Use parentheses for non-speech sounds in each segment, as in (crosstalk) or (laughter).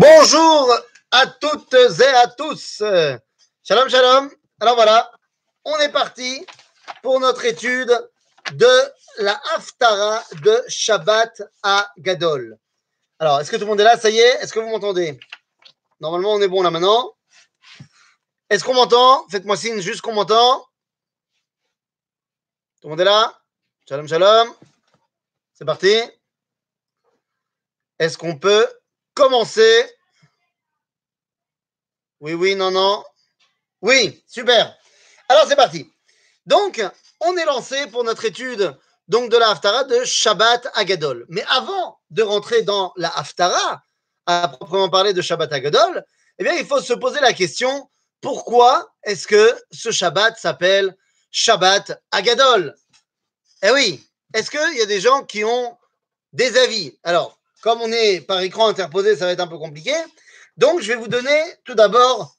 Bonjour à toutes et à tous. Shalom, shalom. Alors voilà, on est parti pour notre étude de la Haftara de Shabbat à Gadol. Alors, est-ce que tout le monde est là? Ça y est Est-ce que vous m'entendez? Normalement, on est bon là maintenant. Est-ce qu'on m'entend? Faites-moi signe juste qu'on m'entend. Tout le monde est là? Shalom, shalom. C'est parti. Est-ce qu'on peut commencer Oui, oui, non, non. Oui, super. Alors c'est parti. Donc, on est lancé pour notre étude donc de la Haftara de Shabbat Agadol. Mais avant de rentrer dans la Haftara, à proprement parler de Shabbat Agadol, eh bien, il faut se poser la question pourquoi est-ce que ce Shabbat s'appelle Shabbat Agadol Eh oui, est-ce qu'il y a des gens qui ont des avis? Alors, comme on est par écran interposé, ça va être un peu compliqué. Donc, je vais vous donner tout d'abord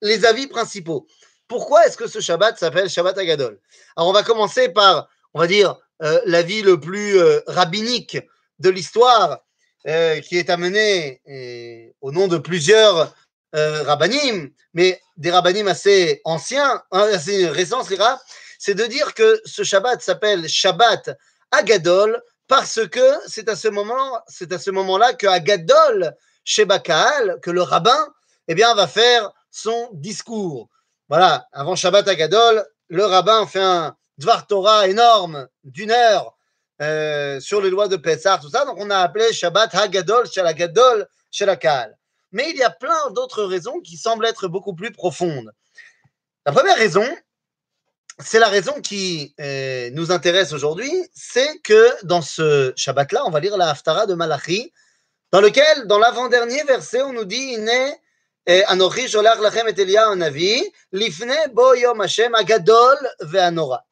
les avis principaux. Pourquoi est-ce que ce Shabbat s'appelle Shabbat Agadol Alors, on va commencer par, on va dire, euh, l'avis le plus euh, rabbinique de l'histoire, euh, qui est amené au nom de plusieurs rabbinim, mais des rabbinim assez anciens, hein, assez récents, c'est de dire que ce Shabbat s'appelle Shabbat Agadol parce que c'est à ce moment, c'est à ce moment-là que Agadol chez Bakaal, que le rabbin, eh bien, va faire son discours. Voilà, avant Shabbat Agadol, le rabbin fait un Dvar Torah énorme d'une heure euh, sur les lois de Pessah, tout ça. Donc, on a appelé Shabbat Hagadol chez la Gadol chez. Mais il y a plein d'autres raisons qui semblent être beaucoup plus profondes. La première raison, c'est la raison qui euh, nous intéresse aujourd'hui, c'est que dans ce Shabbat-là, on va lire la Haftara de Malachi, dans lequel, dans l'avant-dernier verset, on nous dit eh, lachem et navi, lifne bo yom Hashem agadol ve'anora.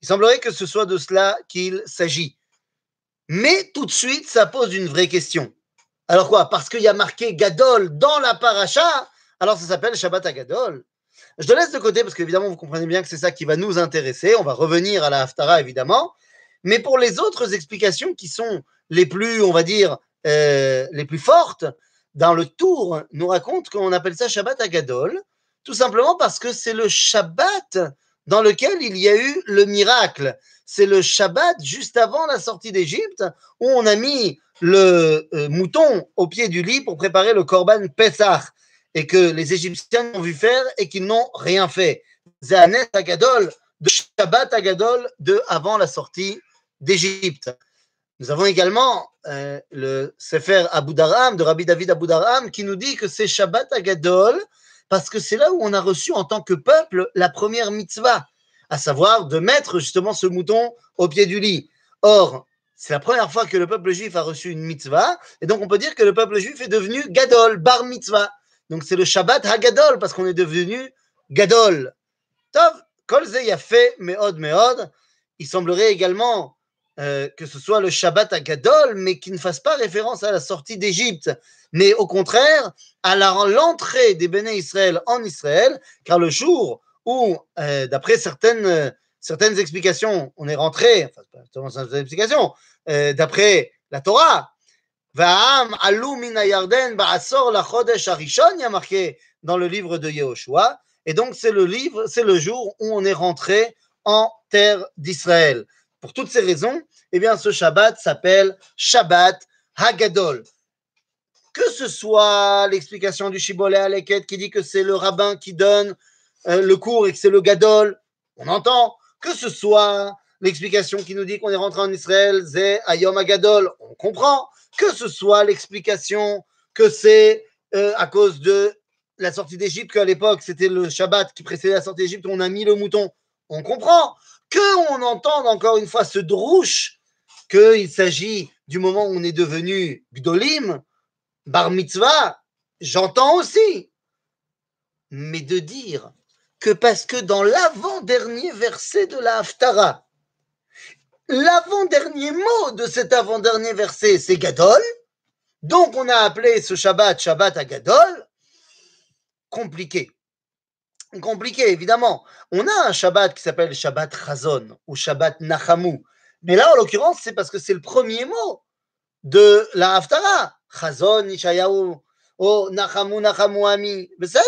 Il semblerait que ce soit de cela qu'il s'agit. Mais tout de suite, ça pose une vraie question. Alors quoi? Parce qu'il y a marqué Gadol dans la paracha, alors ça s'appelle Shabbat Agadol. Je te laisse de côté parce qu'évidemment, vous comprenez bien que c'est ça qui va nous intéresser. On va revenir à la Haftara, évidemment. Mais pour les autres explications qui sont les plus, on va dire, euh, les plus fortes, dans le tour, nous raconte qu'on appelle ça Shabbat Agadol, tout simplement parce que c'est le Shabbat dans lequel il y a eu le miracle. C'est le Shabbat juste avant la sortie d'Égypte où on a mis le euh, mouton au pied du lit pour préparer le Korban Pessah et que les Égyptiens ont vu faire et qu'ils n'ont rien fait. Zanet Agadol, de Shabbat Agadol, de avant la sortie d'Égypte. Nous avons également euh, le Sefer Abu Dharam, de Rabbi David Abu Dharam, qui nous dit que c'est Shabbat Agadol, parce que c'est là où on a reçu en tant que peuple la première mitzvah, à savoir de mettre justement ce mouton au pied du lit. Or, c'est la première fois que le peuple juif a reçu une mitzvah, et donc on peut dire que le peuple juif est devenu Gadol, bar mitzvah. Donc c'est le Shabbat Hagadol parce qu'on est devenu Gadol. Tov, Kolze fait Meod Meod. Il semblerait également euh, que ce soit le Shabbat Hagadol, mais qui ne fasse pas référence à la sortie d'Égypte, mais au contraire à l'entrée des béné Israël en Israël, car le jour où, euh, d'après certaines, certaines explications, on est rentré, enfin, pas certaines explications, euh, d'après la Torah, Il y a marqué dans le livre de Yehoshua. Et donc, c'est le livre, c'est le jour où on est rentré en terre d'Israël. Pour toutes ces raisons, eh ce Shabbat s'appelle Shabbat Hagadol. Que ce soit l'explication du Shibboleh Aleket qui dit que c'est le rabbin qui donne euh, le cours et que c'est le Gadol, on entend. Que ce soit l'explication qui nous dit qu'on est rentré en Israël, c'est Ayom Agadol, on comprend que ce soit l'explication que c'est euh, à cause de la sortie d'Égypte, qu'à l'époque c'était le Shabbat qui précédait la sortie d'Égypte, on a mis le mouton, on comprend. Que on entende encore une fois ce drouche, qu'il s'agit du moment où on est devenu Gdolim, Bar Mitzvah, j'entends aussi. Mais de dire que parce que dans l'avant-dernier verset de la Haftara, l'avant-dernier mot de cet avant-dernier verset, c'est Gadol. Donc on a appelé ce Shabbat Shabbat à Gadol. Compliqué. Compliqué, évidemment. On a un Shabbat qui s'appelle Shabbat Chazon ou Shabbat Nachamu. Mais là, en l'occurrence, c'est parce que c'est le premier mot de la Haftara. Chazon, Ishayahu, oh, Nachamu, Nachamu, Ami. Mais ça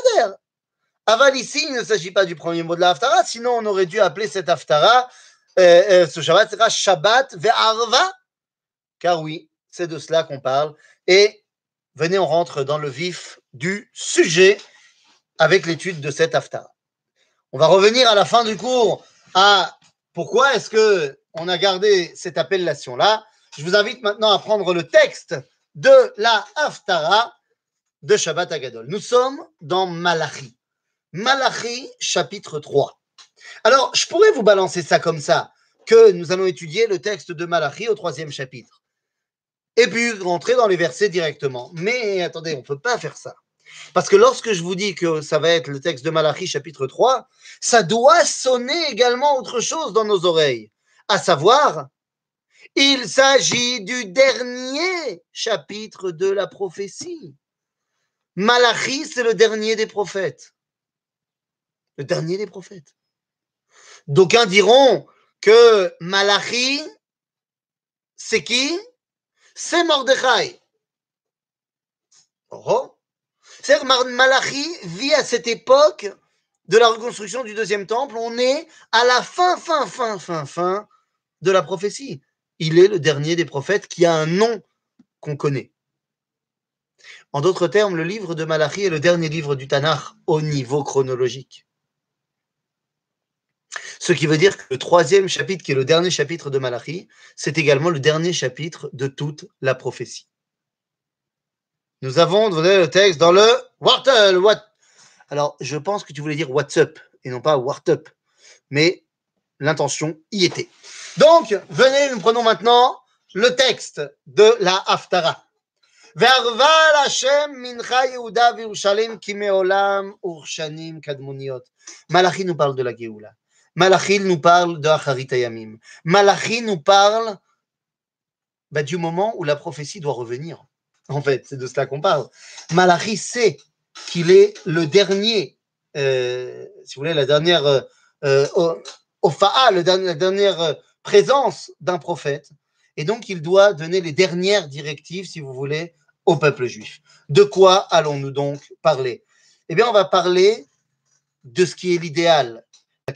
Aval ici, il ne s'agit pas du premier mot de la Haftara, sinon on aurait dû appeler cette Haftara ce Shabbat sera Shabbat Ve'arva, car oui, c'est de cela qu'on parle. Et venez, on rentre dans le vif du sujet avec l'étude de cette Haftara. On va revenir à la fin du cours à pourquoi est-ce que on a gardé cette appellation-là? Je vous invite maintenant à prendre le texte de la Haftara de Shabbat Agadol. Nous sommes dans Malachi. Malachi, chapitre 3. Alors, je pourrais vous balancer ça comme ça, que nous allons étudier le texte de Malachi au troisième chapitre. Et puis rentrer dans les versets directement. Mais attendez, on ne peut pas faire ça. Parce que lorsque je vous dis que ça va être le texte de Malachi, chapitre 3, ça doit sonner également autre chose dans nos oreilles. À savoir, il s'agit du dernier chapitre de la prophétie. Malachi, c'est le dernier des prophètes le dernier des prophètes. D'aucuns diront que Malachi, c'est qui? C'est Mordechai. Oh. C'est Malachi vit à cette époque de la reconstruction du deuxième temple. On est à la fin, fin, fin, fin, fin de la prophétie. Il est le dernier des prophètes qui a un nom qu'on connaît. En d'autres termes, le livre de Malachi est le dernier livre du Tanakh au niveau chronologique. Ce qui veut dire que le troisième chapitre, qui est le dernier chapitre de Malachie, c'est également le dernier chapitre de toute la prophétie. Nous avons donné le texte dans le Wartel. What... Alors, je pense que tu voulais dire What's up et non pas Wart up. Mais l'intention y était. Donc, venez, nous prenons maintenant le texte de la Haftara. Malachi nous parle de la Géoula. Malachi nous parle de Acharit Ayamim. Malachi nous parle bah, du moment où la prophétie doit revenir. En fait, c'est de cela qu'on parle. Malachi sait qu'il est le dernier, euh, si vous voulez, la dernière euh, euh la dernière présence d'un prophète. Et donc, il doit donner les dernières directives, si vous voulez, au peuple juif. De quoi allons-nous donc parler? Eh bien, on va parler de ce qui est l'idéal,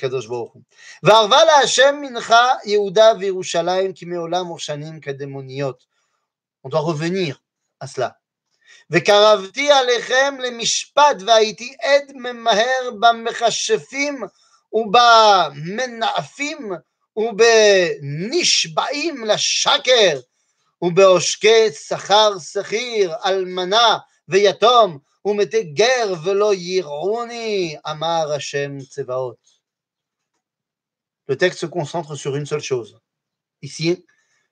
הקדוש ברוך הוא. וערבה להשם מנחה יהודה וירושלים כי מעולם ושנים כדמוניות. On doit revenir à cela. וקרבתי עליכם למשפט והייתי עד ממהר במכשפים ובמנאפים ובנשבעים לשקר ובעושקי שכר שכיר, אלמנה ויתום ומתי גר ולא יראוני, אמר השם צבאות le texte se concentre sur une seule chose. Ici,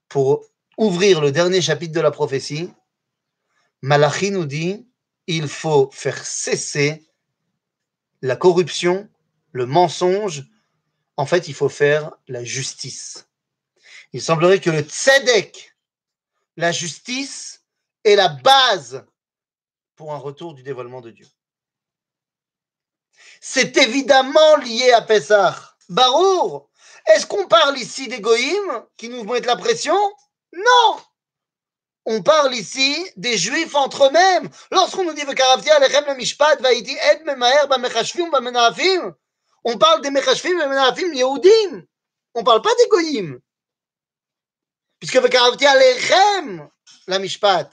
pour ouvrir le dernier chapitre de la prophétie, Malachi nous dit il faut faire cesser la corruption, le mensonge. En fait, il faut faire la justice. Il semblerait que le tzedek, la justice, est la base pour un retour du dévoilement de Dieu. C'est évidemment lié à Pessah. Barour, est-ce qu'on parle ici des qui nous mettent la pression? Non On parle ici des juifs entre eux-mêmes. Lorsqu'on nous dit on parle des mechashvim menafim yehudim. On parle pas des goyim. Puisque la mishpat.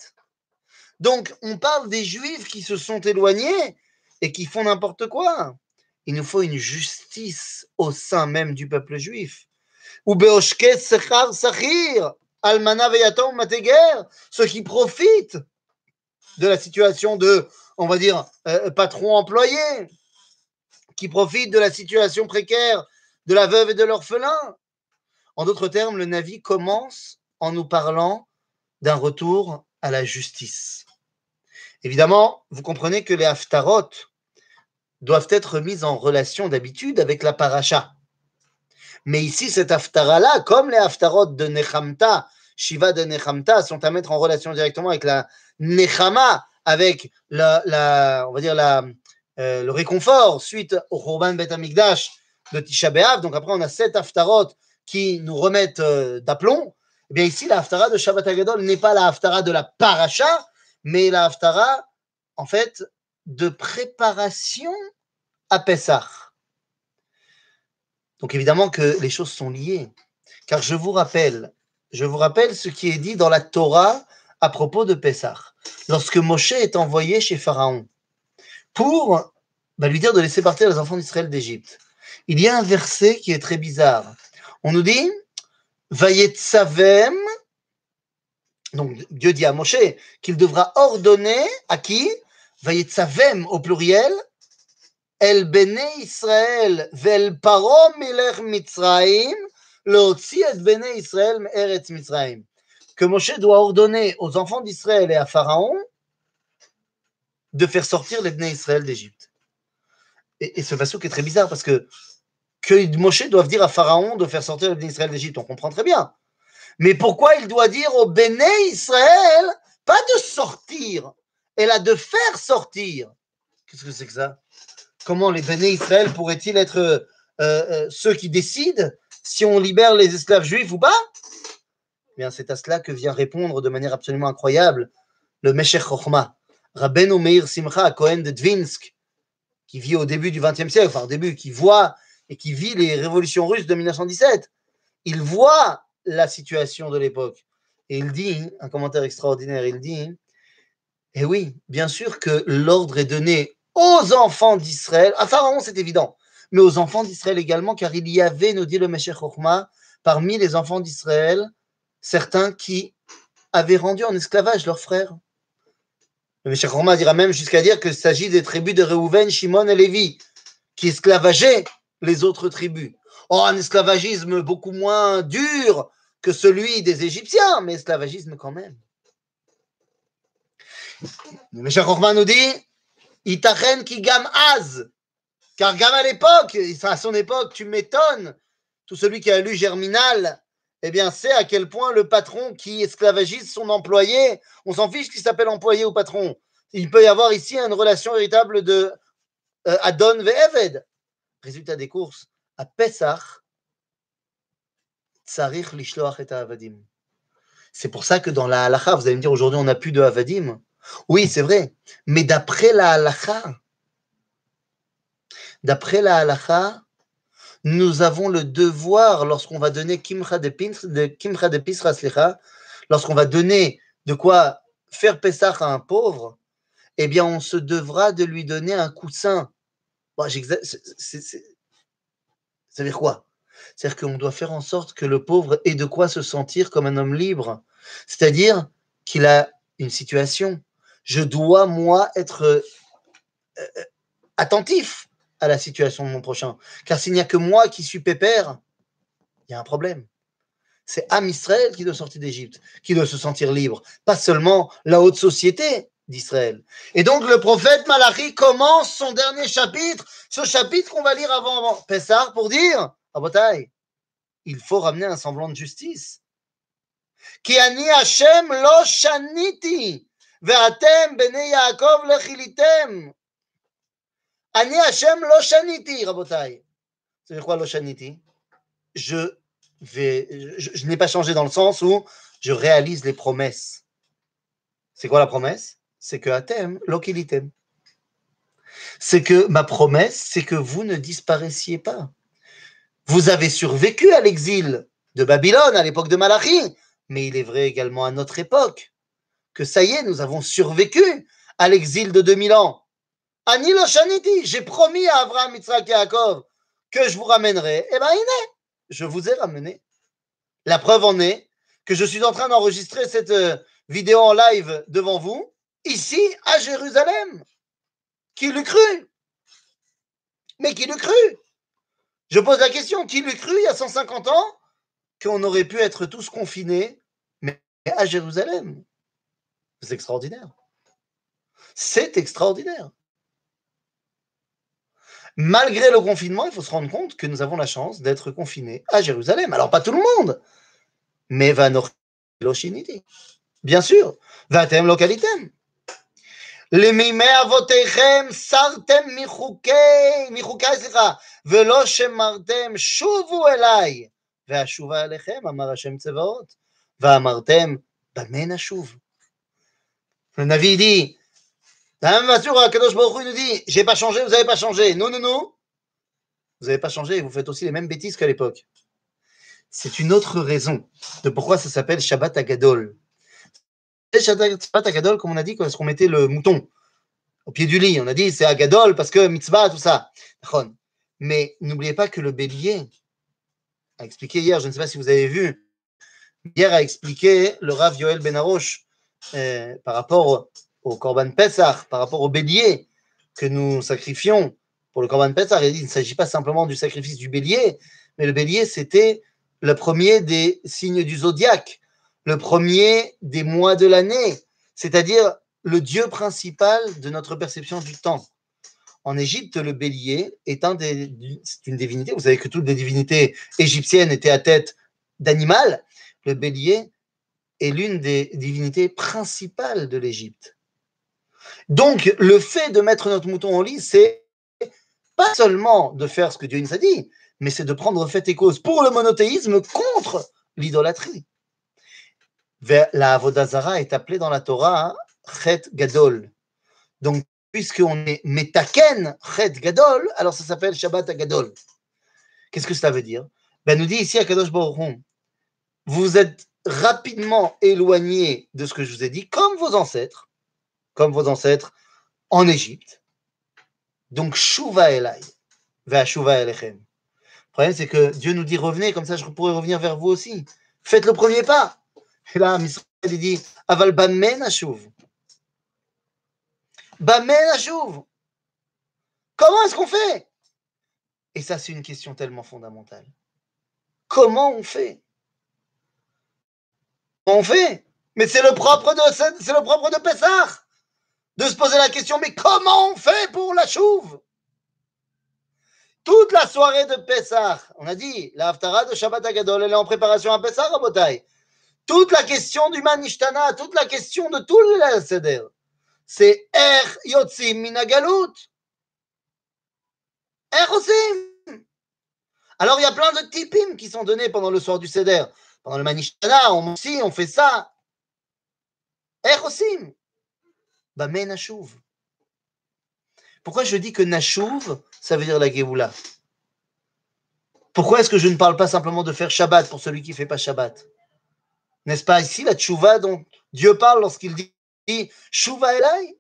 Donc, on parle des juifs qui se sont éloignés et qui font n'importe quoi il nous faut une justice au sein même du peuple juif. Ou Sachir, Almana ceux qui profitent de la situation de, on va dire, euh, patron employé, qui profitent de la situation précaire de la veuve et de l'orphelin. En d'autres termes, le Navi commence en nous parlant d'un retour à la justice. Évidemment, vous comprenez que les haftarot, doivent être mises en relation d'habitude avec la paracha. Mais ici, cette haftara-là, comme les haftarot de Nechamta, Shiva de Nechamta, sont à mettre en relation directement avec la Nechama, avec la, on va dire la, euh, le réconfort suite au Khurban Bet Amikdash de Tisha B'Av. Donc après, on a sept haftarot qui nous remettent euh, d'aplomb. Eh bien ici, la de Shabbat Agadol n'est pas la de la paracha, mais la en fait, de préparation à Pessah. Donc évidemment que les choses sont liées. Car je vous rappelle, je vous rappelle ce qui est dit dans la Torah à propos de Pessah. Lorsque Moshe est envoyé chez Pharaon pour bah, lui dire de laisser partir les enfants d'Israël d'Égypte, il y a un verset qui est très bizarre. On nous dit Vayetzavem, donc Dieu dit à Moshe qu'il devra ordonner à qui? Vayetzavem au pluriel Eretz Mitzraim. Que Moshe doit ordonner aux enfants d'Israël et à Pharaon de faire sortir les Bene Israël d'Égypte. Et, et, ce verset est très bizarre parce que que Moshe doit dire à Pharaon de faire sortir les Israël d'Égypte, on comprend très bien. Mais pourquoi il doit dire au Bene Israël, pas de sortir, et là de faire sortir Qu'est-ce que c'est que ça? Comment les Béné Israël pourraient-ils être euh, euh, ceux qui décident si on libère les esclaves juifs ou pas? Eh Bien, c'est à cela que vient répondre de manière absolument incroyable le Meshech Chochma, Rabbeinu Meir Simcha Cohen de Dvinsk, qui vit au début du XXe siècle, enfin au début, qui voit et qui vit les révolutions russes de 1917. Il voit la situation de l'époque. Et il dit, un commentaire extraordinaire, il dit, eh oui, bien sûr que l'ordre est donné aux enfants d'Israël. À Pharaon, c'est évident, mais aux enfants d'Israël également, car il y avait, nous dit le Meshech Chochma, parmi les enfants d'Israël, certains qui avaient rendu en esclavage leurs frères. Le Meshech Chochma dira même jusqu'à dire qu'il s'agit des tribus de Reuven, Shimon et Lévi, qui esclavageaient les autres tribus. Oh, un esclavagisme beaucoup moins dur que celui des Égyptiens, mais esclavagisme quand même. Le Meshach nous dit Itachen qui gam az. Car gam à l'époque, à son époque, tu m'étonnes. Tout celui qui a lu Germinal, eh bien, sait à quel point le patron qui esclavagise son employé, on s'en fiche qu'il s'appelle employé ou patron. Il peut y avoir ici une relation véritable de euh, Adon ve'eved. Résultat des courses, à lishloach et avadim. C'est pour ça que dans la halacha, vous allez me dire aujourd'hui on n'a plus de avadim. Oui, c'est vrai. Mais d'après la halakha, d'après la halakha, nous avons le devoir, lorsqu'on va donner kimcha de pisra, lorsqu'on va donner de quoi faire Pessah à un pauvre, eh bien, on se devra de lui donner un coussin. Bon, ça veut dire quoi? C'est-à-dire qu'on doit faire en sorte que le pauvre ait de quoi se sentir comme un homme libre. C'est-à-dire qu'il a une situation, je dois, moi, être euh, euh, attentif à la situation de mon prochain. Car s'il n'y a que moi qui suis pépère, il y a un problème. C'est Am Israël qui doit sortir d'Égypte, qui doit se sentir libre, pas seulement la haute société d'Israël. Et donc le prophète Malachi commence son dernier chapitre, ce chapitre qu'on va lire avant Pessah, pour dire, à Botaï, il faut ramener un semblant de justice. ואתם בני יעקב לכיליתם. אני השם לא שניתי, רבותיי. C'est quoi lo shaniti Je vais, je, je n'ai pas changé dans le sens où je réalise les promesses. C'est quoi la promesse C'est que atem lo kilitem. C'est que ma promesse, c'est que vous ne disparaissiez pas. Vous avez survécu à l'exil de Babylone à l'époque de Malachi, mais il est vrai également à notre époque que ça y est, nous avons survécu à l'exil de 2000 ans. Anilo Shaniti, j'ai promis à Abraham, Yitzhak et Yaakov que je vous ramènerai. Eh bien, il est. Je vous ai ramené. La preuve en est que je suis en train d'enregistrer cette euh, vidéo en live devant vous, ici à Jérusalem. Qui l'eût cru? Mais qui l'eût cru? Je pose la question, qui l'eût cru il y a 150 ans qu'on aurait pu être tous confinés, mais à Jérusalem? C'est extraordinaire. C'est extraordinaire. Malgré le confinement, il faut se rendre compte que nous avons la chance d'être confinés à Jérusalem. Alors, pas tout le monde, mais Bien sûr, Va Vatem localitem. Les mimes avotechem sartem michukei, michukai, slicha, velo shemartem shuvu elai, ve'ashuva alechem, amar Hashem tzevaot, ve'amartem, bamen ashuv. Le Navi dit La même Kadosh Baruch Hu nous dit J'ai pas changé, vous n'avez pas changé. Non, non, non. Vous n'avez pas changé, vous faites aussi les mêmes bêtises qu'à l'époque. C'est une autre raison de pourquoi ça s'appelle Shabbat Agadol. Shabbat Agadol, comme on a dit, quand qu'on mettait le mouton au pied du lit On a dit c'est Agadol parce que mitzvah, tout ça. Mais n'oubliez pas que le bélier a expliqué hier, je ne sais pas si vous avez vu, hier a expliqué le Rav Yoel Benaroche euh, par rapport au Korban Pesach, par rapport au bélier que nous sacrifions pour le Korban Pesach. Il ne s'agit pas simplement du sacrifice du bélier, mais le bélier, c'était le premier des signes du zodiaque, le premier des mois de l'année, c'est-à-dire le dieu principal de notre perception du temps. En Égypte, le bélier est un des, une divinité. Vous savez que toutes les divinités égyptiennes étaient à tête d'animal. Le bélier est l'une des divinités principales de l'Égypte. Donc, le fait de mettre notre mouton au lit, c'est pas seulement de faire ce que Dieu nous a dit, mais c'est de prendre fait et cause pour le monothéisme contre l'idolâtrie. La Avodazara est appelée dans la Torah Chet Gadol. Donc, puisqu'on est Metaken Chet Gadol, alors ça s'appelle Shabbat Gadol. Qu'est-ce que ça veut dire? Ben, Nous dit ici à Kadosh Baruch vous êtes rapidement éloigné de ce que je vous ai dit, comme vos ancêtres, comme vos ancêtres en Égypte. Donc, Shuva Elai, va Shuva Elechem. Le problème, c'est que Dieu nous dit revenez, comme ça je pourrais revenir vers vous aussi. Faites le premier pas. Et là, Misraël, il dit Aval Bamen Ashuv. Bamen Ashuv. Comment est-ce qu'on fait? Et ça, c'est une question tellement fondamentale. Comment on fait? On fait Mais c'est le propre de c'est de Pessah de se poser la question, mais comment on fait pour la chouve? Toute la soirée de Pessah, on a dit, la Haftara de Shabbat Agadol, elle est en préparation à Pessah, Rabotai. Toute la question du Manishtana, toute la question de tout le Seder, c'est Er Yotzim Minagalut. Er Osim? Alors il y a plein de tipim qui sont donnés pendant le soir du Seder. Pendant le Manishtana, on aussi, on fait ça. Er Osim. Bamen Nashuv. Pourquoi je dis que Nashuv, ça veut dire la Géoula? Pourquoi est-ce que je ne parle pas simplement de faire Shabbat pour celui qui ne fait pas Shabbat? N'est-ce pas ici la Tchouva dont Dieu parle lorsqu'il dit Shuva Elai?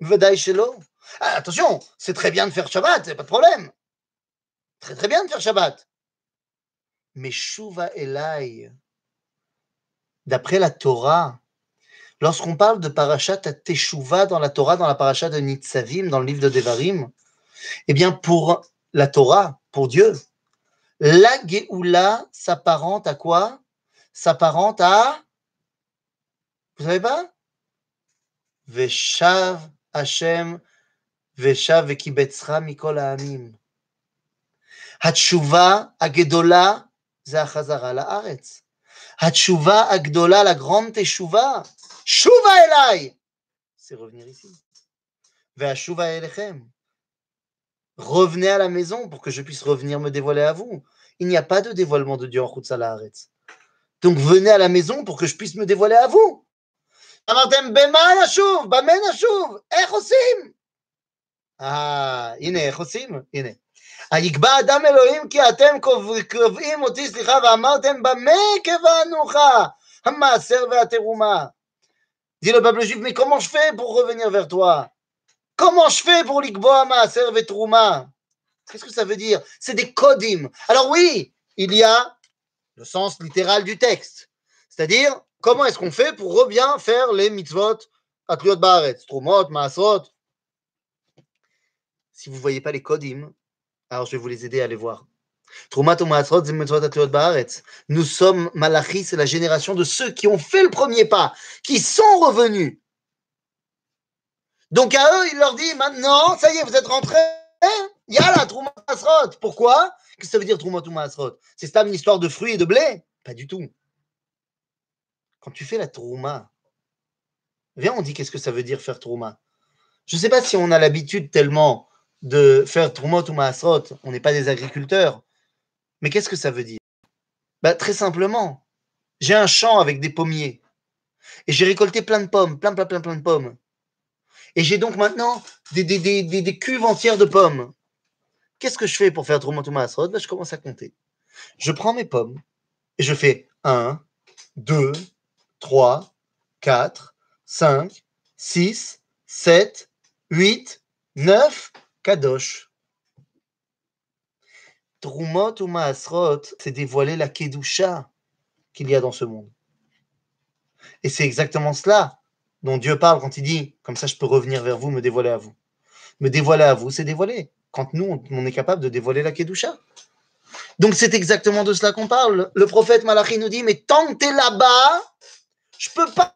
Vedai Shelo? Ah, Attention, c'est très bien de faire Shabbat, c'est pas de problème. Très très bien de faire Shabbat. Mais Shuva Elai, d'après la Torah, Lorsqu'on parle de parachat à Teshuvah dans la Torah, dans la parachat de Nitzavim, dans le livre de Devarim, eh bien, pour la Torah, pour Dieu, la Geoula s'apparente à quoi? S'apparente à. Vous savez pas? Veshav Hashem, Veshav Vekibetzra Mikol Ha'amim. Hatshuva Agedola, זה החזרה לארץ. התשובה הגדולה, la grande תשובה, Shuva Elai, c'est revenir ici. Shuva Elechem. Revenez à la maison pour que je puisse revenir me dévoiler à vous. Il n'y a pas de dévoilement de Dieu en Chutz Donc venez à la maison pour que je puisse me dévoiler à vous. אמרתם, במה נשוב? במה נשוב? איך עושים? אה, הנה, איך עושים? הנה. היקבע אדם אלוהים כי אתם קובעים אותי, סליחה, ואמרתם, במה קבענוך? המעשר והתרומה. Dit le peuple juif, mais comment je fais pour revenir vers toi Comment je fais pour l'ikboa maaser vetruma Qu'est-ce que ça veut dire C'est des kodim. Alors oui, il y a le sens littéral du texte. C'est-à-dire, comment est-ce qu'on fait pour bien faire les mitzvot atliot baaretz, trumot, maasrot Si vous ne voyez pas les kodim, alors je vais vous les aider à les voir. Nous sommes Malachi, c'est la génération de ceux qui ont fait le premier pas, qui sont revenus. Donc à eux, il leur dit maintenant, ça y est, vous êtes rentrés, il y a la Trouma Pourquoi? Qu'est-ce que ça veut dire Trouma C'est ça une histoire de fruits et de blé? Pas du tout. Quand tu fais la Trouma, viens, on dit qu'est-ce que ça veut dire faire Trouma? Je ne sais pas si on a l'habitude tellement de faire Trouma ou Masrot, on n'est pas des agriculteurs. Mais qu'est-ce que ça veut dire? Bah, Très simplement, j'ai un champ avec des pommiers et j'ai récolté plein de pommes, plein, plein, plein, plein de pommes. Et j'ai donc maintenant des, des, des, des, cuves entières de pommes. Qu'est-ce que je fais pour faire Troumatouma Asrod ben, Je commence à compter. Je prends mes pommes et je fais 1, 2, 3, 4, 5, 6, 7, 8, 9, Kadosh. Trumot ou Maasrot, c'est dévoiler la Kedusha qu'il y a dans ce monde. Et c'est exactement cela dont Dieu parle quand il dit, comme ça je peux revenir vers vous, me dévoiler à vous. Me dévoiler à vous, c'est dévoiler. Quand nous, on est capable de dévoiler la Kedusha. Donc c'est exactement de cela qu'on parle. Le prophète Malachi nous dit, mais tant que tu es là-bas, je peux pas.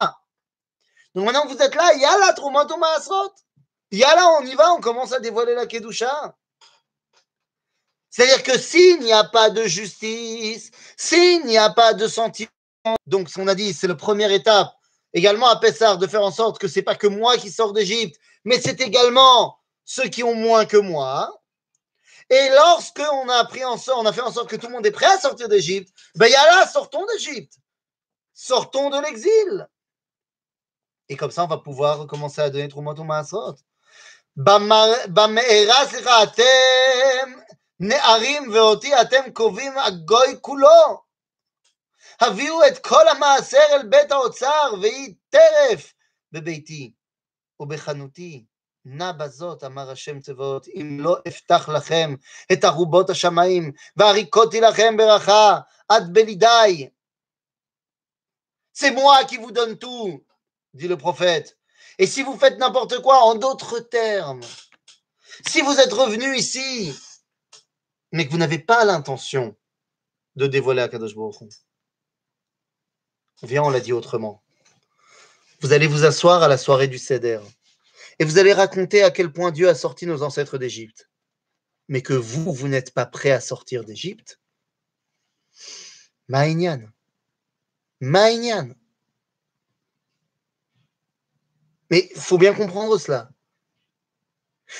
Donc maintenant que vous êtes là, il y a la Trumot ou Maasrot. Il y a là, on y va, on commence à dévoiler la Kedusha. C'est-à-dire que s'il n'y a pas de justice, s'il n'y a pas de sentiment, donc on a dit, c'est la première étape également à Pessar de faire en sorte que c'est pas que moi qui sors d'Égypte, mais c'est également ceux qui ont moins que moi. Et lorsque on a pris en sorte, on a fait en sorte que tout le monde est prêt à sortir d'Égypte, ben il y a là, sortons d'Égypte, sortons de l'exil. Et comme ça, on va pouvoir commencer à donner Troumatou Maasot. נערים ואותי אתם קובעים הגוי כולו. הביאו את כל המעשר אל בית האוצר, ויהי טרף בביתי ובחנותי. נע בזאת, אמר השם צבאות, אם לא אפתח לכם את ארובות השמיים, והריקותי לכם ברכה עד בלידי. C'est moi qui vous donne tout, dit le prophète. Et si vous faites n'importe quoi, en d'autres termes, si vous êtes revenu ici mais que vous n'avez pas l'intention de dévoiler à Kadosh Baruch Viens, on l'a dit autrement. Vous allez vous asseoir à la soirée du Seder et vous allez raconter à quel point Dieu a sorti nos ancêtres d'Égypte. Mais que vous, vous n'êtes pas prêt à sortir d'Égypte. Maïnian. Maïnian. Mais il faut bien comprendre cela.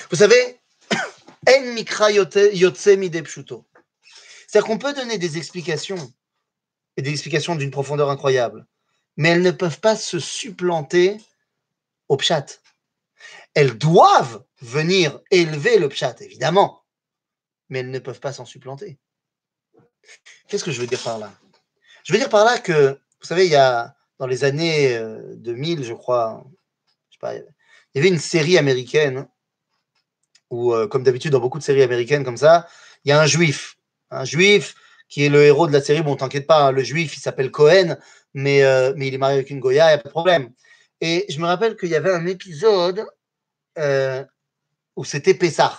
Vous savez, (coughs) c'est-à-dire qu'on peut donner des explications, et des explications d'une profondeur incroyable, mais elles ne peuvent pas se supplanter au pshat. Elles doivent venir élever le pshat, évidemment, mais elles ne peuvent pas s'en supplanter. Qu'est-ce que je veux dire par là? Je veux dire par là que, vous savez, il y a, dans les années 2000, euh, je crois, il y avait une série américaine ou euh, comme d'habitude dans beaucoup de séries américaines comme ça, il y a un juif. Un juif qui est le héros de la série. Bon, t'inquiète pas, hein, le juif, il s'appelle Cohen, mais, euh, mais il est marié avec une Goya, il n'y a pas de problème. Et je me rappelle qu'il y avait un épisode euh, où c'était Pessah.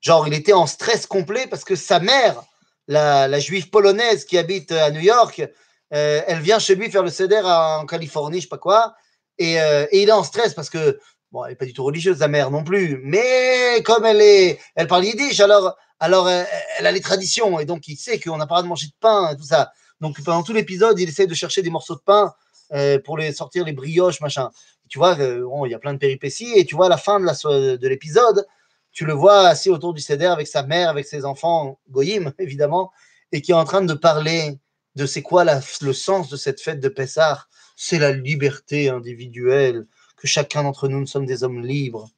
Genre, il était en stress complet parce que sa mère, la, la juive polonaise qui habite à New York, elle vient chez lui faire le CEDER en Californie, je sais pas quoi. Et, et, il est en stress parce que Bon, elle n'est pas du tout religieuse, la mère non plus, mais comme elle est, elle parle yiddish, alors, alors euh, elle, a les traditions, et donc il sait qu'on n'a pas le droit de manger de pain, et tout ça. Donc pendant tout l'épisode, il essaie de chercher des morceaux de pain euh, pour les sortir, les brioches, machin. tu vois, euh, il y a plein de péripéties, et tu vois, à la fin de, de l'épisode, tu le vois assis autour du céder avec sa mère, avec ses enfants, Goyim, (laughs) évidemment, et qui est en train de parler de c'est quoi le sens de cette fête de Pessah. C'est la liberté individuelle que chacun d'entre nous, nous sommes des hommes libres.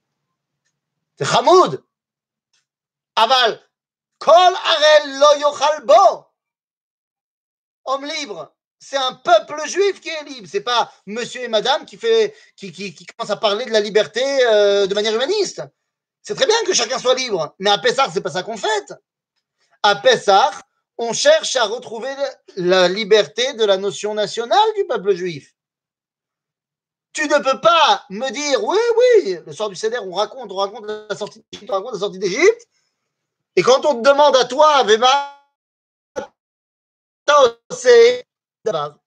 Hamoud Aval Kol Arel Lo Yochal Bo Homme libre c'est un peuple juif qui est libre. C'est pas monsieur et madame qui, fait, qui, qui, commence à parler de la liberté euh, de manière humaniste. C'est très bien que chacun soit libre. Mais à Pessah, c'est pas ça qu'on fait. À Pessah, on cherche à retrouver la liberté de la notion nationale du peuple juif. Tu ne peux pas me dire, oui, oui, le soir du CEDER, on raconte, on raconte la sortie d'Égypte, on raconte la sortie d'Égypte. Et quand on te demande à toi, Vema, c'est d'abord.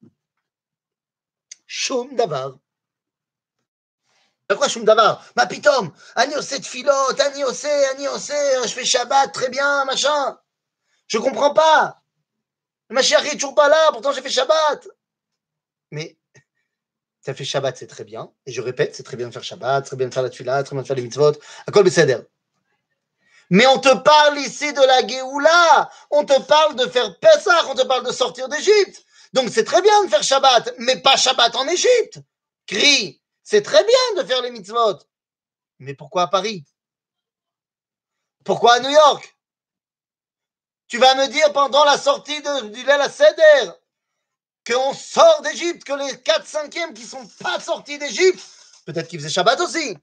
Choum d'abord. Quoi, choum d'abord? Ma pitom, Ani de filote, je fais Shabbat, très bien, machin. Je comprends pas. Ma chérie est toujours pas là, pourtant j'ai fait Shabbat. Mais ça fait Shabbat, c'est très bien. Et je répète, c'est très bien de faire Shabbat, très bien de faire la Tfila, très bien de faire les mitzvot. À quoi le Mais on te parle ici de la Géoula. On te parle de faire Pessah. On te parle de sortir d'Égypte. Donc c'est très bien de faire Shabbat, mais pas Shabbat en Égypte. Crie. C'est très bien de faire les mitzvot. Mais pourquoi à Paris? Pourquoi à New York? Tu vas me dire pendant la sortie de, du Lela Seder qu'on sort d'Égypte, que les 4 5e qui sont pas sortis d'Égypte, peut-être qu'ils faisaient Shabbat aussi,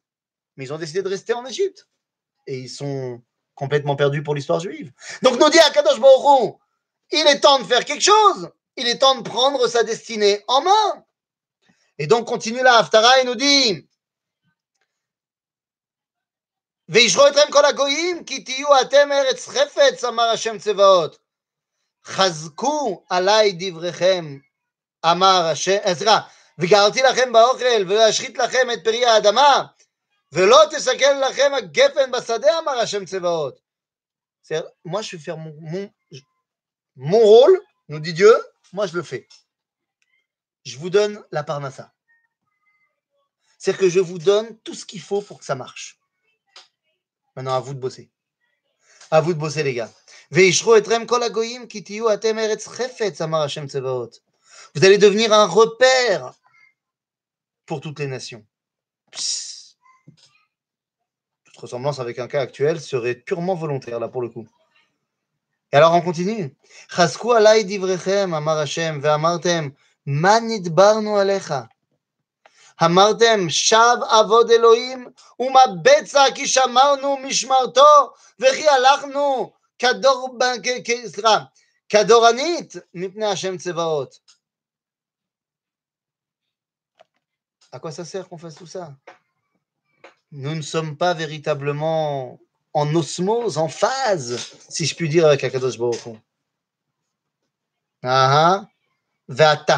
mais ils ont décidé de rester en Égypte. Et ils sont complètement perdus pour l'histoire juive. Donc nous dit Akadosh Baruch il est temps de faire quelque chose. Il est temps de prendre sa destinée en main. Et donc continue la Haftara et nous dit וישרו אתכם כל הגויים, כי תהיו אתם ארץ חפץ, אמר השם צבאות. חזקו עליי דבריכם, אמר השם, סליחה, וגרתי לכם באוכל, ולהשחית לכם את פרי האדמה, ולא תסכל לכם הגפן בשדה, אמר השם צבאות. moi, je vais faire mon, mon, mon rôle, nous dit Dieu, moi, je le fais. Je vous donne la parnassa. C'est-à-dire que je vous donne tout ce qu'il faut pour que ça marche. Maintenant, à vous de bosser. À vous de bosser, les gars. Vous allez devenir un repère pour toutes les nations. Toute ressemblance avec un cas actuel serait purement volontaire, là, pour le coup. Et alors, on continue. אמרתם, שב עבוד אלוהים ומה בצע כי שמרנו משמרתו וכי הלכנו כדור, סליחה, כדורנית מפני השם צבאות. À quoi ça sert qu'on fasse tout ça Nous ne sommes pas véritablement en osmose, en phase, si je puis dire, avec Akadosh Baruch Hu. Ah, ואתה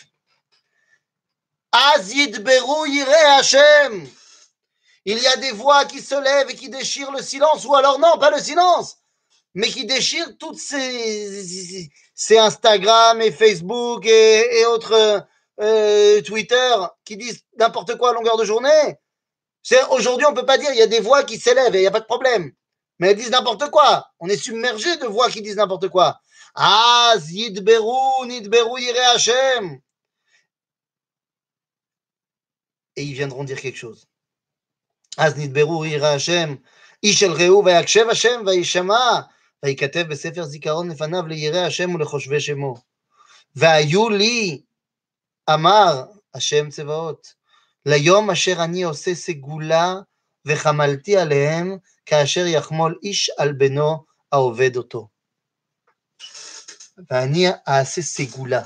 Azid Berou Hashem. Il y a des voix qui se lèvent et qui déchirent le silence, ou alors non, pas le silence, mais qui déchirent toutes ces, ces Instagram et Facebook et, autres euh, Twitter qui disent n'importe quoi à longueur de journée. Aujourd'hui, on ne peut pas dire il y a des voix qui s'élèvent et il n'y a pas de problème. Mais elles disent n'importe quoi. On est submergé de voix qui disent n'importe quoi. Ah, Yidberu, Nidberu, Hashem. Et ils viendront dire quelque chose. אז נדברו ירא השם, איש אל רעהו ויקשב השם וישמע, ויכתב בספר זיכרון לפניו ליראי השם ולחושבי שמו. והיו לי, אמר השם צבאות, ליום אשר אני עושה סגולה וחמלתי עליהם, כאשר יחמול איש על בנו העובד אותו. ואני אעשה סגולה.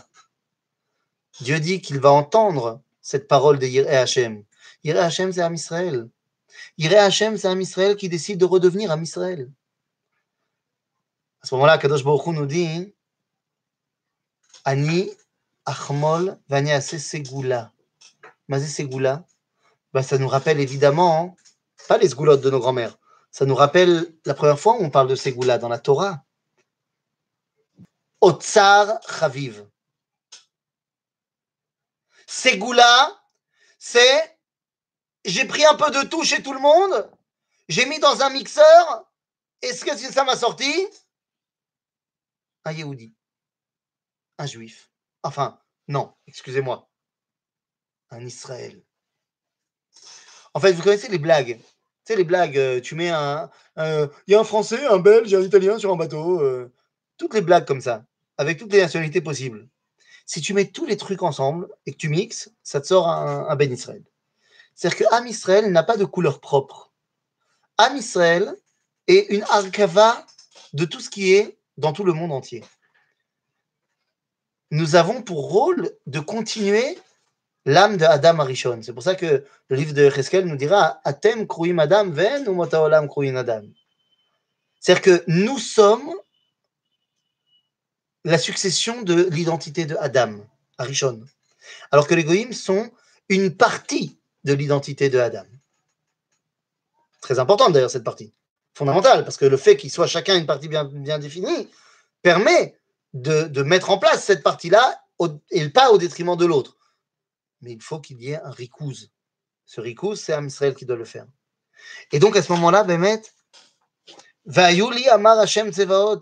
Dieu dit qu'il va entendre cette parole de Yireh Hashem. Yireh Hashem, c'est Am Israël. Yireh Hashem, c'est Am Israël qui décide de redevenir Am Israël. À ce moment-là, Kadosh Baruch Hu nous dit Ani achmol vani ase segula. Mazé segula bah, Ça nous rappelle évidemment, pas les segoulottes de nos grands-mères, ça nous rappelle la première fois où on parle de segula dans la Torah. Otsar Chaviv. Ségoula, c'est j'ai pris un peu de tout chez tout le monde, j'ai mis dans un mixeur, et ce que ça m'a sorti? Un Yehudi, un juif. Enfin, non, excusez-moi, un Israël. En fait, vous connaissez les blagues. Tu sais, les blagues, euh, tu mets un. Il y a un Français, un Belge, un Italien sur un bateau. Euh, toutes les blagues comme ça, avec toutes les nationalités possibles. Si tu mets tous les trucs ensemble et que tu mixes, ça te sort un, Ben Israël. C'est-à-dire que Am Israël n'a pas de couleur propre. Am Israël est une arkava de tout ce qui est dans tout le monde entier. Nous avons pour rôle de continuer l'âme de Adam Arishon. C'est pour ça que le livre de Cheskel nous dira Atem kruim Adam ven ou olam Adam. C'est-à-dire que nous sommes la succession de l'identité de Adam, Arishon. Alors que les Goïms sont une partie de l'identité de Adam. Très importante d'ailleurs cette partie. fondamentale, parce que le fait qu'il soit chacun une partie bien, définie permet de, mettre en place cette partie-là et pas au détriment de l'autre. Mais il faut qu'il y ait un rikouz. Ce rikouz, c'est Am qui doit le faire. Et donc à ce moment-là, Bémet, Vayuli Amar Hashem Tzevaot,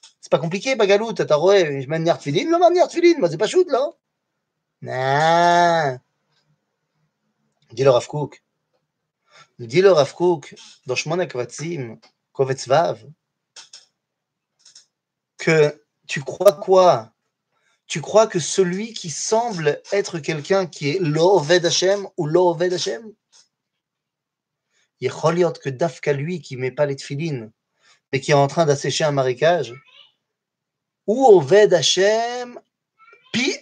pas compliqué, Bagalout. T'as je mets une tfilin, le manière tfilin, moi c'est pas shoot là. Non. Dis le Rav Kook. Dis le Rav Kook dans Shmona Kvatzim, Kovetz Vav, que tu crois quoi? Tu crois que celui qui semble être quelqu'un qui est l'Oved Hashem ou l'Oved Hashem? Yecholiot que Dafka lui qui met pas les tfilines, mais qui est en train d'assécher un marécage, ou Oved Hashem, pi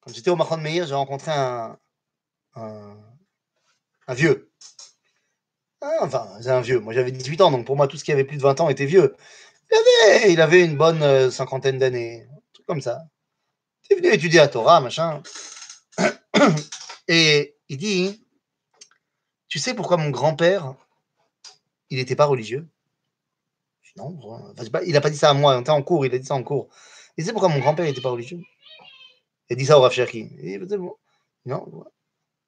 Quand j'étais au Machon Meir, j'ai rencontré un, un, vieux. Ah, enfin, c'est un vieux. Moi, j'avais 18 ans, donc pour moi, tout ce qui avait plus de 20 ans était vieux. Il avait, il avait une bonne euh, cinquantaine d'années, un truc comme ça. Il est venu étudier à Torah, machin. Et il dit Tu sais pourquoi mon grand-père, il n'était pas religieux? Non, il n'a pas dit ça à moi, on était en cours, il a dit ça en cours. Il sait pourquoi mon grand-père n'était pas religieux il dit ça au Rav Cherki. Il dit, non.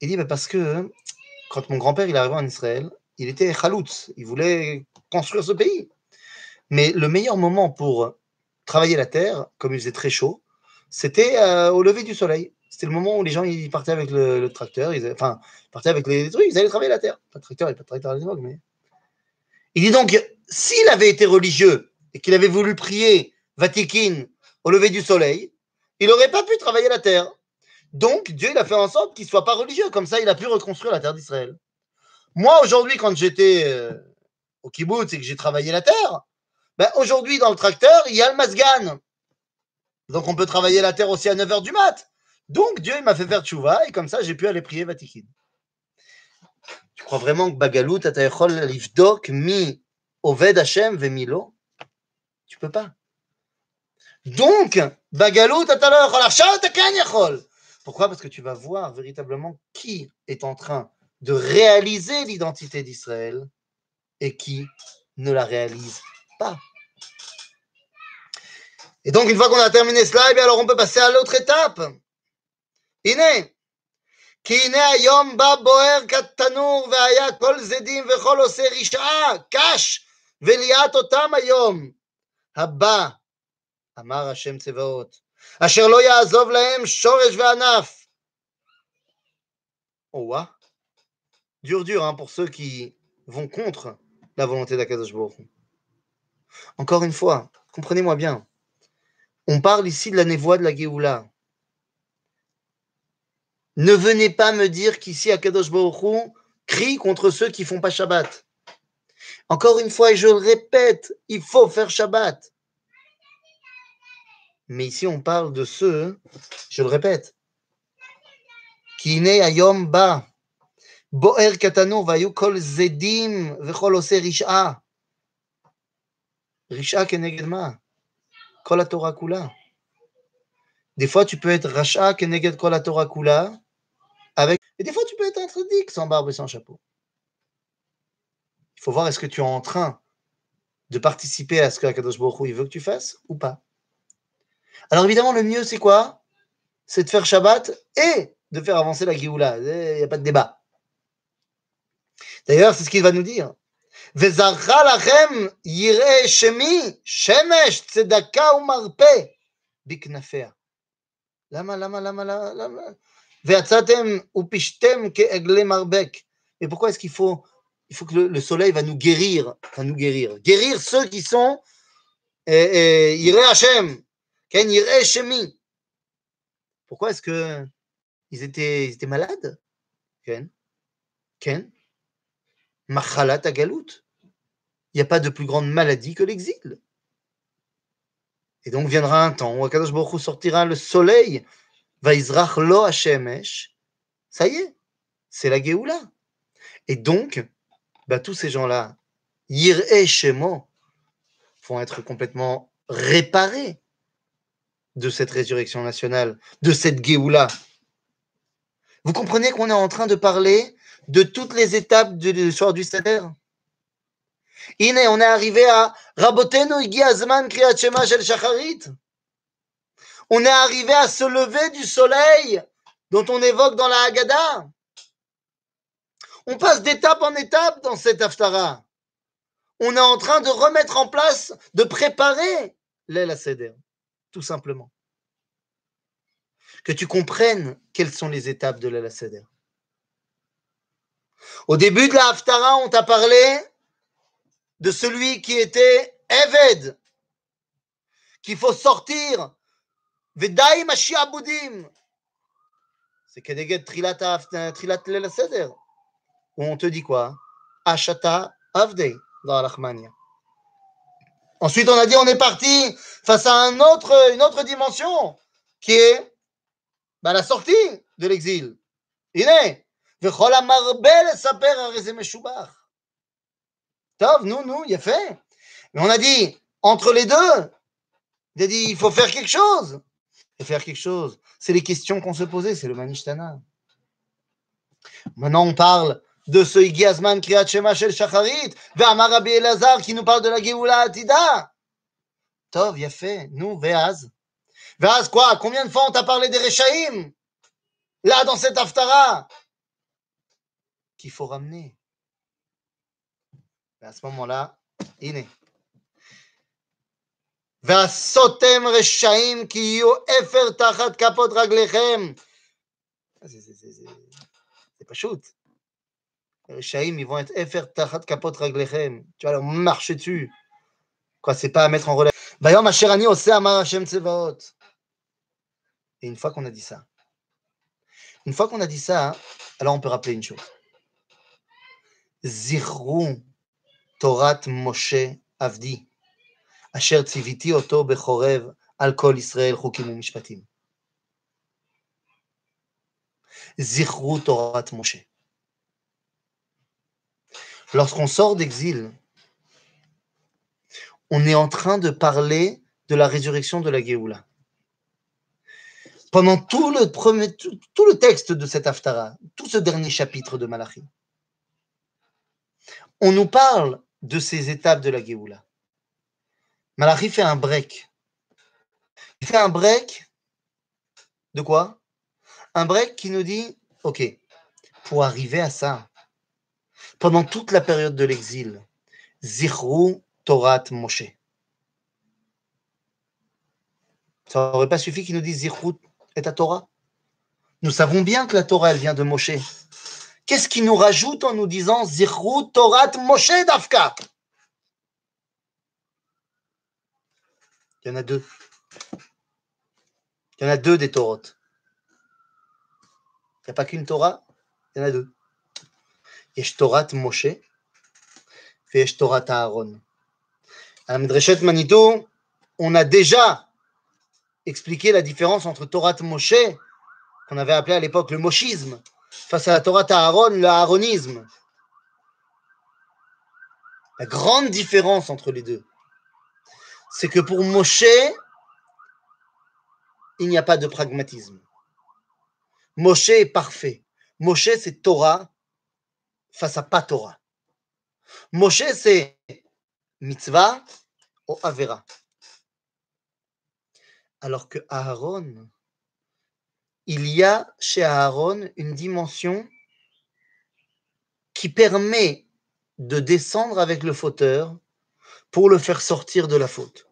Il dit, parce que quand mon grand-père il arrivé en Israël, il était chaloutz, il voulait construire ce pays. Mais le meilleur moment pour travailler la terre, comme il faisait très chaud, c'était euh, au lever du soleil. C'était le moment où les gens ils partaient avec le, tracteur, ils, enfin, partaient avec les trucs, ils allaient travailler la terre. Pas de tracteur, a pas de tracteur à l'époque, mais. Il dit donc, s'il avait été religieux et qu'il avait voulu prier Vatikin au lever du soleil, il n'aurait pas pu travailler la terre. Donc, Dieu, il a fait en sorte qu'il ne soit pas religieux. Comme ça, il a pu reconstruire la terre d'Israël. Moi, aujourd'hui, quand j'étais euh, au kibbutz et que j'ai travaillé la terre, ben, aujourd'hui, dans le tracteur, il y a le masgan. Donc, on peut travailler la terre aussi à 9h du mat. Donc, Dieu, il m'a fait faire tchouva et comme ça, j'ai pu aller prier Vatikin. Tu crois vraiment que Bagalut, Livdok, Mi, Oved Hashem, Vemilo Tu peux pas. Donc, Bagalout Pourquoi Parce que tu vas voir véritablement qui est en train de réaliser l'identité d'Israël et qui ne la réalise pas. Et donc, une fois qu'on a terminé cela, eh alors on peut passer à l'autre étape. Iné. כי הנה היום בא בוער כתנור והיה כל זדים וכל עושה רשעה, קש, וליאת אותם היום הבא Amar Hashem Tsevaot. Asher lo ya'azov lahem shoresh ve'anaf. Oh, wa. Dur, dur, hein, pour ceux qui vont contre la volonté d'Akadosh Baruch Encore une fois, comprenez-moi bien. On parle ici de la névoie de la Géoula. Ne venez pas me dire qu'ici, Akadosh Baruch crie contre ceux qui font pas Shabbat. Encore une fois, et je le répète, il faut faire Shabbat. Mais ici, on parle de ceux, je le répète, qui né ayom ba, boer katano vayu kol zedim vechol ose risha. Risha keneged ma, kol kula. Des fois, tu peux être racha keneged kol Torah kula, avec, et des fois, tu peux être tzaddik sans barbe et sans chapeau. Il faut voir est-ce que tu es en train de participer à ce que Akadosh Baruch Hu, veut que tu fasses ou pas. Alors évidemment, le mieux, c'est quoi? C'est de faire Shabbat et de faire avancer la Géoula. Il n'y a pas de débat. D'ailleurs, c'est ce qu'il va nous dire. Lama, lama, lama, lama. Et pourquoi est-ce qu'il faut, il faut que le, soleil va nous guérir, va nous guérir, guérir ceux qui sont Yireh Hashem, pourquoi est-ce que ils étaient, ils étaient malades Ken? Ken? Machalat Agalut. il n'y a pas de plus grande maladie que l'exil. Et donc viendra un temps où Akadosh Baruch sortira le soleil, Vaizrach lo Hashemesh. Ça y est, c'est la Géoula. Et donc, bah, tous ces gens-là, Yir et Shemo, vont être complètement réparés de cette résurrection nationale, de cette Géoula. Vous comprenez qu'on est en train de parler de toutes les étapes de l'histoire du Seder? Ine, on est arrivé à Rabotenu Azman Kriyat Shema Shel Shacharit. On est arrivé à se lever du soleil dont on évoque dans la Haggadah. On passe d'étape en étape dans cette Haftara. On est en train de remettre en place, de préparer l'aile Seder, tout simplement. Que tu comprennes quelles sont les étapes de l'aile Seder. Au début de la Haftara, on t'a parlé de celui qui était Eved, qu'il faut sortir. Vedaï Mashiabudim. C'est Kedeged Trilat Lela Seder on te dit quoi hein? Ashata Avdei dans Rahmania. Ensuite, on a dit on est parti face à une autre dimension qui est bah, la sortie de l'exil. Il est. Tov, nous, nous, il a fait. Mais on a dit, entre les deux, il a dit, il faut faire quelque chose. Et faire quelque chose, c'est les questions qu'on se posait, c'est le manishtana. Maintenant, on parle de ce Igiazman Kriyat Shema Shel Shacharit, Ve'amar Rabbi Elazar qui nous parle de la Geoula Atida. Tov, il a fait, nous, Ve'az. Ve'az quoi Combien de fois on t'a parlé des Rechaim Là, dans cette Haftara Qu'il faut ramener à ce moment-là, הנה. והסותם רשעים כי יהיו אפר תחת כפות רגליכם. C'est pas Les rishayim, ils vont être efer tachat kapot raglechem. Tu vas leur marcher dessus. Quoi, c'est pas à mettre en relation. Hashem tsevaot. Et une fois qu'on a dit ça, une fois qu'on a dit ça, alors on peut rappeler une chose. Zichrou Torah Moshe Avdi, Asher Tziviti Oto Bechorev, Al Kol Israël Chukim Mishpatim. Zichru Torah Moshe. Lorsqu'on sort d'exil, on est en train de parler de la résurrection de la Géoula. Pendant tout le, texte de cet Haftara, tout ce dernier chapitre de Malachi, on nous parle de ces étapes de la Géoula. Malachi fait un break. Il fait un break de quoi? Un break qui nous dit, OK, pour arriver à ça, pendant toute la période de l'exil, Zirou Torat Moshe. Ça n'aurait pas suffi qu'il nous dise Zirou et ta Torah? Nous savons bien que la Torah, elle vient de Moshe. Qu'est-ce qu'il nous rajoute en nous disant Zirou Torat Moshe Dafka? Il y en a deux. Il y en a deux des Torahs. Il n'y a pas qu'une Torah, il y en a deux. Moshe et Yesh Torah Aaron. À on a déjà expliqué la différence entre Torah Moshe, qu'on avait appelé à l'époque le moshisme, face à la Torah Aaron, le aaronisme. La grande différence entre les deux, c'est que pour Moshe, il n'y a pas de pragmatisme. Moshe est parfait. Moshe, c'est Torah face à pas. Moshe, c'est mitzvah ou avera. Alors que Aaron, il y a chez Aaron une dimension qui permet de descendre avec le fauteur pour le faire sortir de la faute.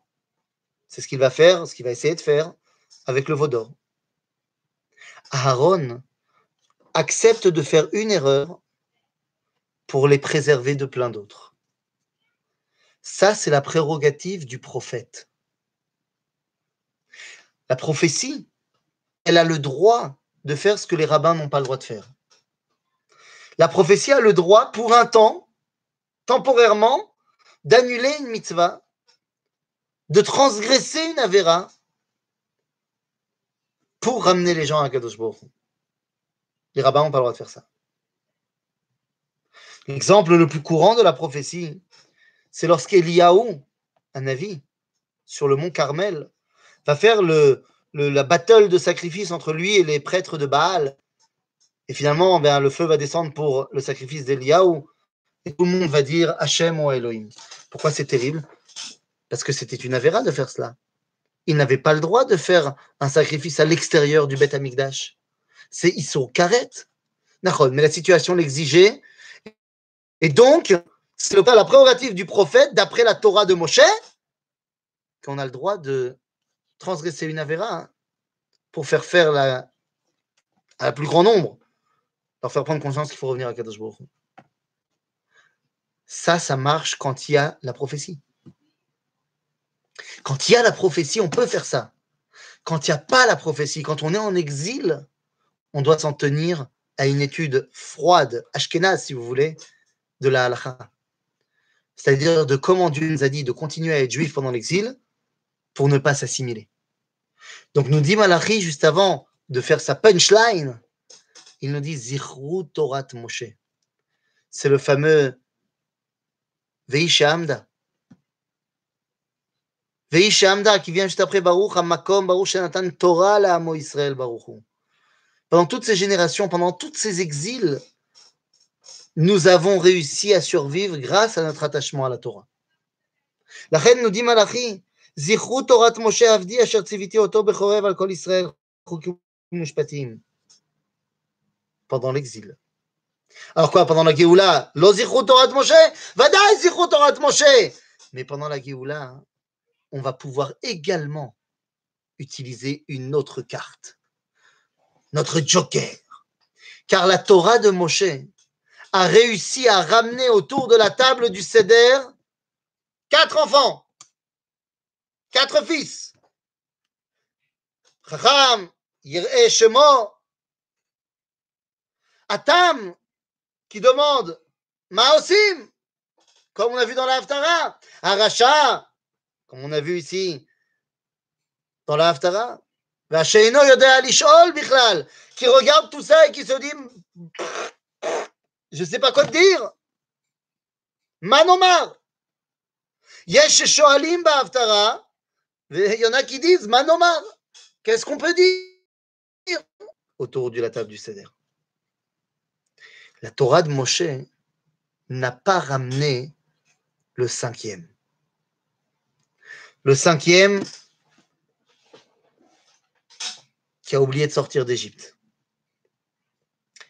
C'est ce qu'il va faire, ce qu'il va essayer de faire avec le vaudor. Aaron accepte de faire une erreur pour les préserver de plein d'autres. Ça, c'est la prérogative du prophète. La prophétie, elle a le droit de faire ce que les rabbins n'ont pas le droit de faire. La prophétie a le droit, pour un temps, temporairement, d'annuler une mitzvah, de transgresser une avéra pour ramener les gens à Kadosh. Les rabbins n'ont pas le droit de faire ça. L'exemple le plus courant de la prophétie, c'est lorsqu'Eliaou, un avis, sur le mont Carmel, va faire la battle de sacrifice entre lui et les prêtres de Baal. Et finalement, ben, le feu va descendre pour le sacrifice d'Eliaou. Et tout le monde va dire Hachem ou Elohim. Pourquoi c'est terrible? Parce que c'était une avéra de faire cela. Il n'avait pas le droit de faire un sacrifice à l'extérieur du Beth Amikdash. C'est Issur Karet. Mais la situation l'exigeait. Et donc, c'est la prérogative du prophète, d'après la Torah de Moshe, qu'on a le droit de transgresser une avéra hein, pour faire faire la, à la plus grand nombre, leur faire prendre conscience qu'il faut revenir à Kadosh Baruch. Ça, ça marche quand il y a la prophétie. Quand il y a la prophétie, on peut faire ça. Quand il n'y a pas la prophétie, quand on est en exil, on doit s'en tenir à une étude froide, ashkenaz si vous voulez, de la halakha. C'est-à-dire de comment Dieu nous a dit de continuer à être juif pendant l'exil pour ne pas s'assimiler. Donc nous dit Malachi juste avant de faire sa punchline, il nous dit Zichru Torat Moshe. C'est le fameux Veishamda. Veishamda qui vient juste après Baruch Hamakom, Baruch Shenatan Torah la Israël Baruch. Pendant toutes ces générations, pendant tous ces exils, nous avons réussi à survivre grâce à notre attachement à la Torah. La reine nous dit Malachi, Torat Moshe Avdi asher tziviti oto bechorev al kol Israël chukim mushpatim. Pendant l'exil. Alors quoi, pendant la Géoula Lo Zichru Torat Moshe? Vadaï Zichru Torat Moshe? Mais pendant la Géoula, on va pouvoir également utiliser une autre carte, notre joker. Car la Torah de Moshe a réussi à ramener autour de la table du Seder quatre enfants, quatre fils. Chacham, Yir'e Shemo, Atam, qui demande Maosim, comme on a vu dans la Haftara, Aracha, comme on a vu ici dans la Haftara, Vasheino Yodea Lishol Bichlal, qui regarde tout ça et qui se dit Je ne sais pas quoi dire. Manomar. Yesh Shoalim Ba'aftara, il y en a qui disent Manomar. Qu'est-ce qu'on peut dire autour de la table du Seder? La Torah de Moshe n'a pas ramené le cinquième. Le cinquième qui a oublié de sortir d'Égypte.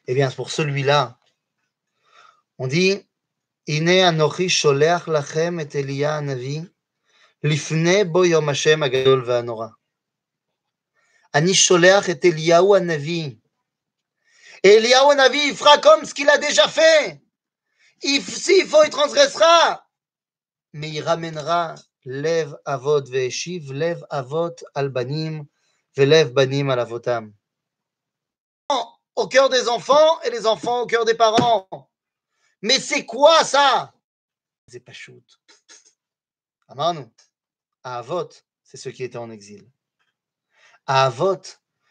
Eh bien, pour celui-là, on dit Ine Anochi Sholeach Lachem et Elia Anavi, Lifne Bo Yom Hashem Agadol Vanora. Ani Sholeach et Eliaou Anavi. Anavi, fera comme ce qu'il a déjà fait. S'il faut, il transgressera. Mais il ramènera Lev Avot Ve'eshiv, Lev Avot Albanim, Ve'lev Banim Alavotam. Au cœur des enfants et les enfants au cœur des parents. Mais c'est quoi ça? C'est pas shoot. Amarnu. À Avot, c'est ceux qui étaient en exil. Avot,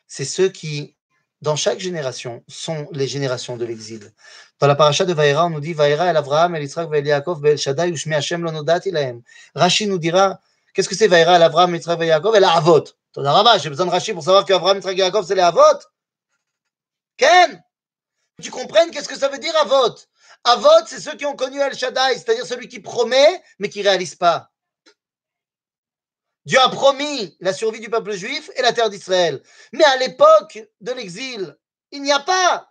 c'est ceux qui, dans chaque génération, sont les générations de l'exil. Dans la paracha de Vaïra, on nous dit Vaïra el Avraham, el Yitzhak, el Yaakov, el Shaddai, ushmi Hashem lo nodati. Rashi nous dira qu'est-ce que c'est Vaïra el Avraham, el Yitzhak, el Yaakov, el Avot. J'ai besoin de Rashi pour savoir qu'Avraham, Yitzhak, Yaakov, c'est les Avot. Ken? Tu comprennes qu'est-ce que ça veut dire Avot? Avot, c'est ceux qui ont connu El Shaddai, c'est-à-dire celui qui promet, mais qui ne réalise pas. Dieu a promis la survie du peuple juif et la terre d'Israël. Mais à l'époque de l'exil, il n'y a pas.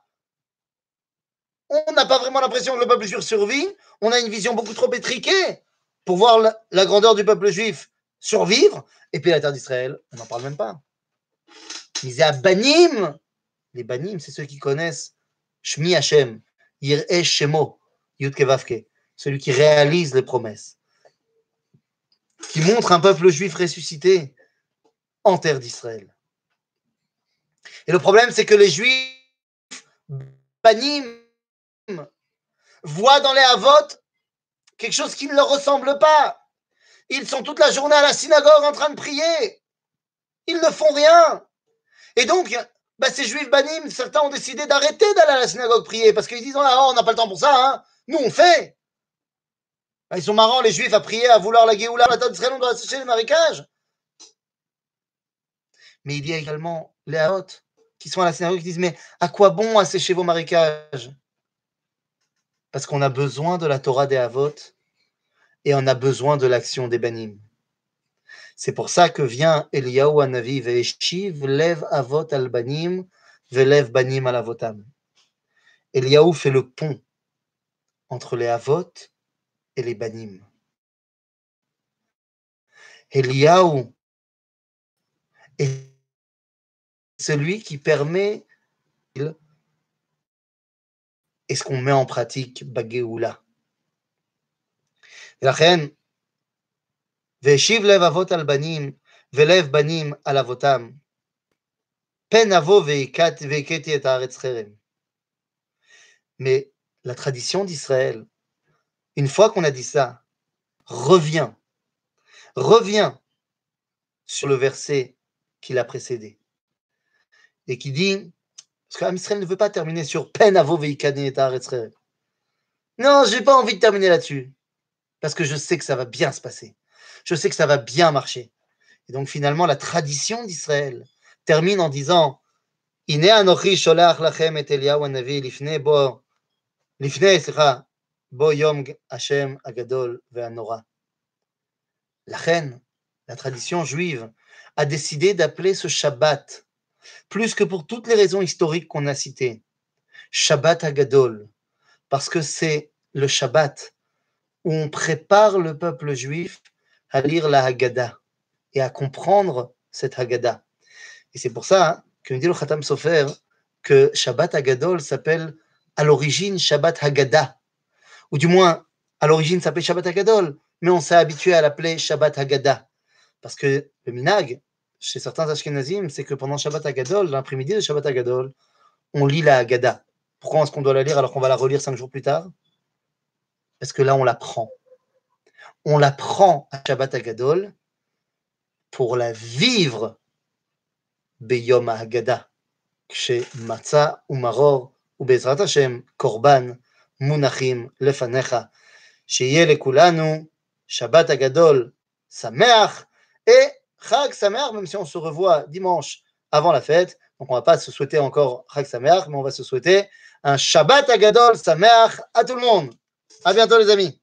On n'a pas vraiment l'impression que le peuple juif survit. On a une vision beaucoup trop étriquée pour voir la, grandeur du peuple juif survivre. Et puis la terre d'Israël, on n'en parle même pas. Mais à Banim, les Banim, c'est ceux qui connaissent Shmi Hashem, Yir'e Shemo, Vavke, celui qui réalise les promesses qui montre un peuple juif ressuscité en terre d'Israël. Et le problème, c'est que les juifs banim voient dans les Havot quelque chose qui ne leur ressemble pas. Ils sont toute la journée à la synagogue en train de prier. Ils ne font rien. Et donc, bah, ces juifs banim, certains ont décidé d'arrêter d'aller à la synagogue prier parce qu'ils disent ah, on n'a pas le temps pour ça. Hein. Nous, on fait. Bah, ils sont marrants, les juifs, à prier, à vouloir la Géoula, la tête on doit sécher les marécages. Mais il y a également les Haot qui sont à la synagogue qui disent Mais à quoi bon assécher vos marécages? Parce qu'on a besoin de la Torah des Havot et on a besoin de l'action des Banim. C'est pour ça que vient Eliyahu Anavi Ve'eshiv, lève avot al-banim, ve'lev banim al-avotam. Eliyahu fait le pont entre les avot et les banim. Eliyahu est celui qui permet est ce qu'on met en pratique Bageoula. La reine, והשיב לב אבות על בנים, ולב בנים על אבותם. פן אבוא והכיתי את הארץ חרם. Mais la tradition d'Israël, une fois qu'on a dit ça, revient, revient sur le verset qui l'a précédé et qui dit, parce qu'Israël ne veut pas terminer sur peine à vos Non, j'ai pas envie de terminer là-dessus, parce que je sais que ça va bien se passer, je sais que ça va bien marcher. Et donc finalement, la tradition d'Israël termine en disant, lachem anavi lifne bo, lifne, bo yom Hashem agadol ve'anora. La reine, la tradition juive, a décidé d'appeler ce Shabbat plus que pour toutes les raisons historiques qu'on a citées. Shabbat Hagadol, parce que c'est le Shabbat où on prépare le peuple juif à lire la Haggadah et à comprendre cette Haggadah. Et c'est pour ça hein, que nous dit le Khatam Sofer que Shabbat Hagadol s'appelle à l'origine Shabbat Haggadah, ou du moins à l'origine s'appelait Shabbat Hagadol, mais on s'est habitué à l'appeler Shabbat Haggadah, parce que le minag, chez certains Ashkenazim, c'est que pendant Shabbat Agadol, l'après-midi de Shabbat Agadol, on lit la Haggadah. Pourquoi est-ce qu'on doit la lire alors qu'on va la relire cinq jours plus tard? Parce que là, on la prend On la prend à Shabbat Agadol pour la vivre Beyom Haggadah. chez Matzah ou Maror ou Bezrat Hashem, Korban, Munachim, Lefanecha. שיהיה לכולנו Shabbat Agadol Sameach et Chag Samer, même si on se revoit dimanche avant la fête, donc on ne va pas se souhaiter encore Chag Samer, mais on va se souhaiter un Shabbat Agadol Samer à tout le monde. À bientôt les amis.